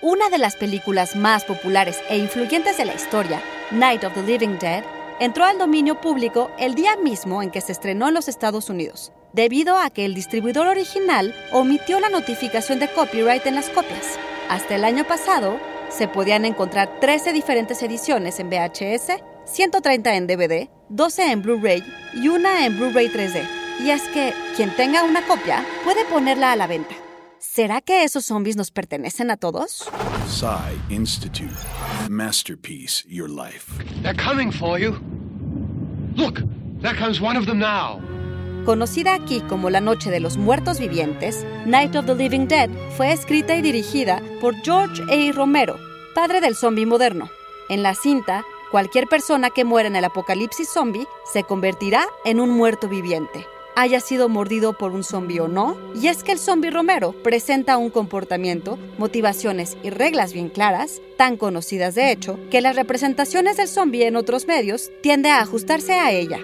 Una de las películas más populares e influyentes de la historia, Night of the Living Dead, entró al dominio público el día mismo en que se estrenó en los Estados Unidos, debido a que el distribuidor original omitió la notificación de copyright en las copias. Hasta el año pasado, se podían encontrar 13 diferentes ediciones en VHS, 130 en DVD, 12 en Blu-ray y una en Blu-ray 3D. Y es que quien tenga una copia puede ponerla a la venta. ¿Será que esos zombies nos pertenecen a todos? Psy Institute. Masterpiece, your life. They're coming for you. Look, there comes one of them now. Conocida aquí como La Noche de los Muertos Vivientes, Night of the Living Dead fue escrita y dirigida por George A. Romero, padre del zombie moderno. En la cinta, cualquier persona que muera en el apocalipsis zombie se convertirá en un muerto viviente haya sido mordido por un zombi o no, y es que el zombi Romero presenta un comportamiento, motivaciones y reglas bien claras, tan conocidas de hecho, que las representaciones del zombi en otros medios tiende a ajustarse a ella.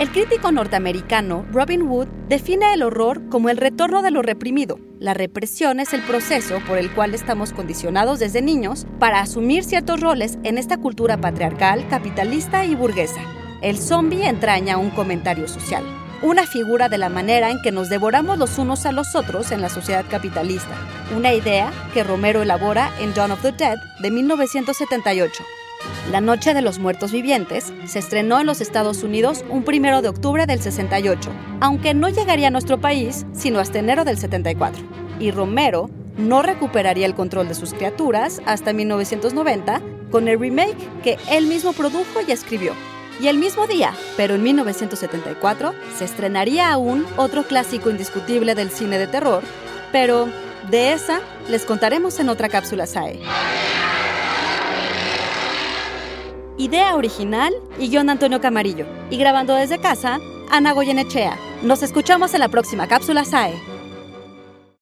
El crítico norteamericano Robin Wood define el horror como el retorno de lo reprimido. La represión es el proceso por el cual estamos condicionados desde niños para asumir ciertos roles en esta cultura patriarcal, capitalista y burguesa. El zombie entraña un comentario social, una figura de la manera en que nos devoramos los unos a los otros en la sociedad capitalista, una idea que Romero elabora en Dawn of the Dead de 1978. La Noche de los Muertos Vivientes se estrenó en los Estados Unidos un primero de octubre del 68, aunque no llegaría a nuestro país sino hasta enero del 74. Y Romero no recuperaría el control de sus criaturas hasta 1990 con el remake que él mismo produjo y escribió. Y el mismo día, pero en 1974, se estrenaría aún otro clásico indiscutible del cine de terror, pero de esa les contaremos en otra cápsula SAE. Idea original y guion Antonio Camarillo. Y grabando desde casa, Ana Goyenechea. Nos escuchamos en la próxima cápsula SAE.